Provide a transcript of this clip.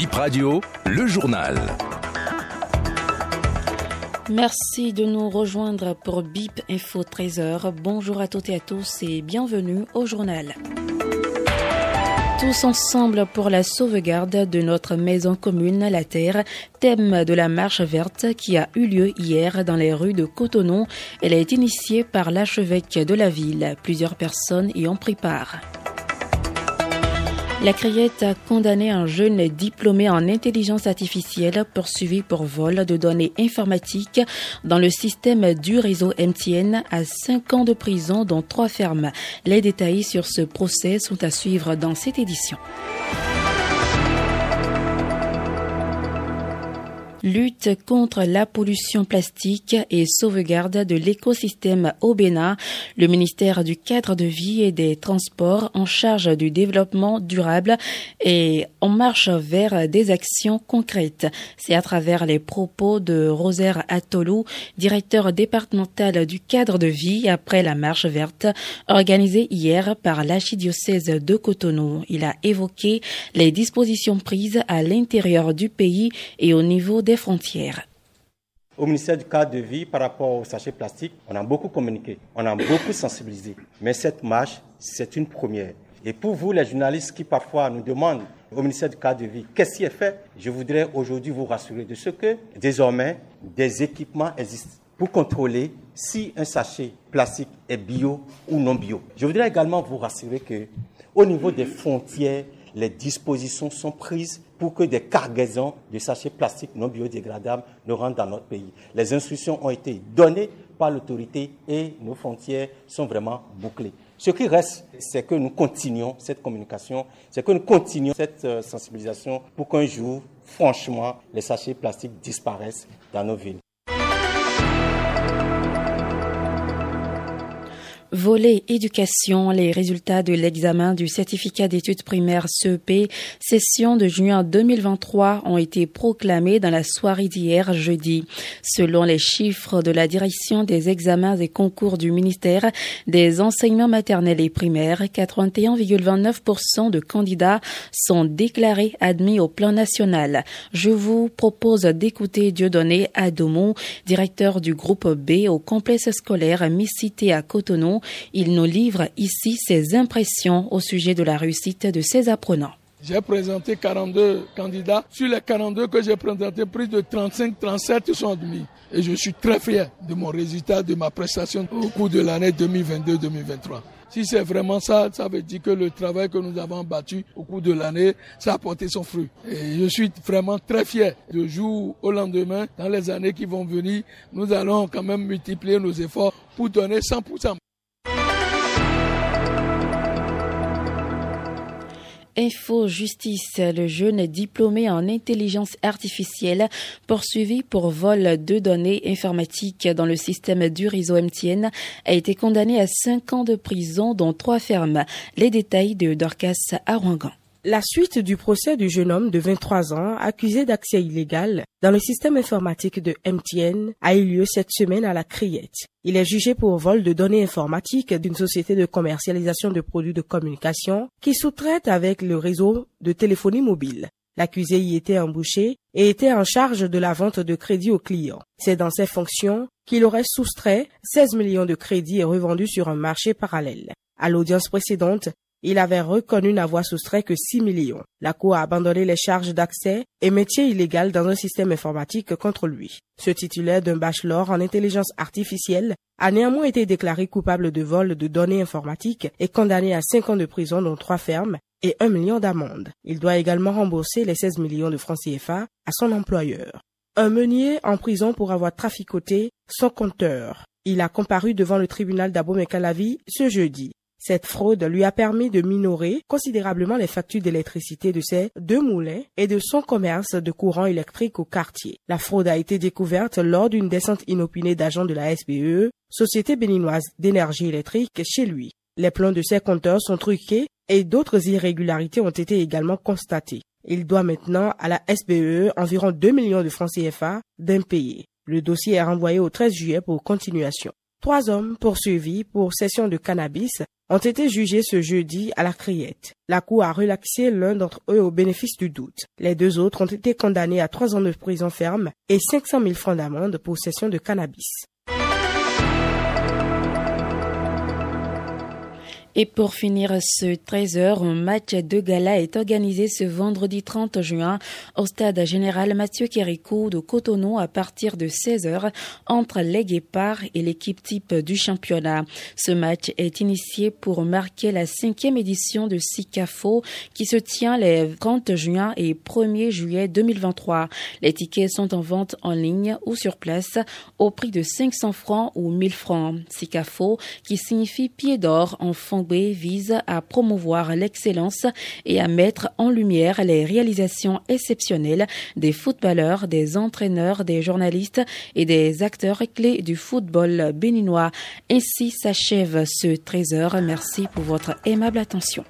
Bip Radio, le journal. Merci de nous rejoindre pour BIP Info 13h. Bonjour à toutes et à tous et bienvenue au journal. Tous ensemble pour la sauvegarde de notre maison commune, la Terre, thème de la marche verte qui a eu lieu hier dans les rues de Cotonou. Elle été initiée par l'archevêque de la ville. Plusieurs personnes y ont pris part. La Criette a condamné un jeune diplômé en intelligence artificielle poursuivi pour vol de données informatiques dans le système du réseau MTN à 5 ans de prison dont trois fermes. Les détails sur ce procès sont à suivre dans cette édition. Lutte contre la pollution plastique et sauvegarde de l'écosystème au Bénin, le ministère du cadre de vie et des transports en charge du développement durable et en marche vers des actions concrètes. C'est à travers les propos de Rosaire Atolou, directeur départemental du cadre de vie après la marche verte organisée hier par l'archidiocèse de Cotonou. Il a évoqué les dispositions prises à l'intérieur du pays et au niveau des frontières. Au ministère du cadre de vie, par rapport aux sachets plastiques, on a beaucoup communiqué, on a beaucoup sensibilisé. Mais cette marche, c'est une première. Et pour vous, les journalistes qui parfois nous demandent au ministère du cadre de vie qu'est-ce qui est fait, je voudrais aujourd'hui vous rassurer de ce que désormais des équipements existent pour contrôler si un sachet plastique est bio ou non bio. Je voudrais également vous rassurer que au niveau des frontières, les dispositions sont prises pour que des cargaisons de sachets plastiques non biodégradables ne rentrent dans notre pays. Les instructions ont été données par l'autorité et nos frontières sont vraiment bouclées. Ce qui reste, c'est que nous continuons cette communication, c'est que nous continuons cette euh, sensibilisation pour qu'un jour, franchement, les sachets plastiques disparaissent dans nos villes. Volet éducation, les résultats de l'examen du certificat d'études primaires CEP, session de juin 2023, ont été proclamés dans la soirée d'hier jeudi. Selon les chiffres de la direction des examens et concours du ministère des enseignements maternels et primaires, 81,29% de candidats sont déclarés admis au plan national. Je vous propose d'écouter Dieudonné Adomou, directeur du groupe B au complexe scolaire Miss-Cité à Cotonou, il nous livre ici ses impressions au sujet de la réussite de ses apprenants. J'ai présenté 42 candidats. Sur les 42 que j'ai présentés, plus de 35-37 sont admis. Et je suis très fier de mon résultat, de ma prestation au cours de l'année 2022-2023. Si c'est vraiment ça, ça veut dire que le travail que nous avons battu au cours de l'année, ça a porté son fruit. Et je suis vraiment très fier. De jour au lendemain, dans les années qui vont venir, nous allons quand même multiplier nos efforts pour donner 100%. Info Justice, le jeune diplômé en intelligence artificielle poursuivi pour vol de données informatiques dans le système du réseau MTN a été condamné à cinq ans de prison dont trois fermes. Les détails de Dorcas Arouangan. La suite du procès du jeune homme de 23 ans accusé d'accès illégal dans le système informatique de MTN a eu lieu cette semaine à la Criette. Il est jugé pour vol de données informatiques d'une société de commercialisation de produits de communication qui sous-traite avec le réseau de téléphonie mobile. L'accusé y était embauché et était en charge de la vente de crédits aux clients. C'est dans ces fonctions qu'il aurait soustrait 16 millions de crédits et revendus sur un marché parallèle. À l'audience précédente, il avait reconnu n'avoir soustrait que 6 millions. La Cour a abandonné les charges d'accès et métier illégal dans un système informatique contre lui. Ce titulaire d'un bachelor en intelligence artificielle a néanmoins été déclaré coupable de vol de données informatiques et condamné à 5 ans de prison dont 3 fermes et 1 million d'amende. Il doit également rembourser les 16 millions de francs CFA à son employeur. Un meunier en prison pour avoir traficoté son compteur. Il a comparu devant le tribunal d'Abomey-Calavi ce jeudi. Cette fraude lui a permis de minorer considérablement les factures d'électricité de ses deux moulins et de son commerce de courant électrique au quartier. La fraude a été découverte lors d'une descente inopinée d'agents de la SBE, Société béninoise d'énergie électrique, chez lui. Les plans de ses compteurs sont truqués et d'autres irrégularités ont été également constatées. Il doit maintenant à la SBE environ 2 millions de francs CFA d'impayés. Le dossier est renvoyé au 13 juillet pour continuation. Trois hommes poursuivis pour cession de cannabis ont été jugés ce jeudi à la Criette. La Cour a relaxé l'un d'entre eux au bénéfice du doute. Les deux autres ont été condamnés à trois ans de prison ferme et 500 000 francs d'amende pour cession de cannabis. Et pour finir ce 13h, un match de gala est organisé ce vendredi 30 juin au stade général Mathieu Kérikou de Cotonou à partir de 16h entre les Guépards et l'équipe type du championnat. Ce match est initié pour marquer la cinquième édition de SICAFO qui se tient les 30 juin et 1er juillet 2023. Les tickets sont en vente en ligne ou sur place au prix de 500 francs ou 1000 francs. SICAFO qui signifie pied d'or en fond vise à promouvoir l'excellence et à mettre en lumière les réalisations exceptionnelles des footballeurs, des entraîneurs, des journalistes et des acteurs clés du football béninois. Ainsi s'achève ce trésor. Merci pour votre aimable attention.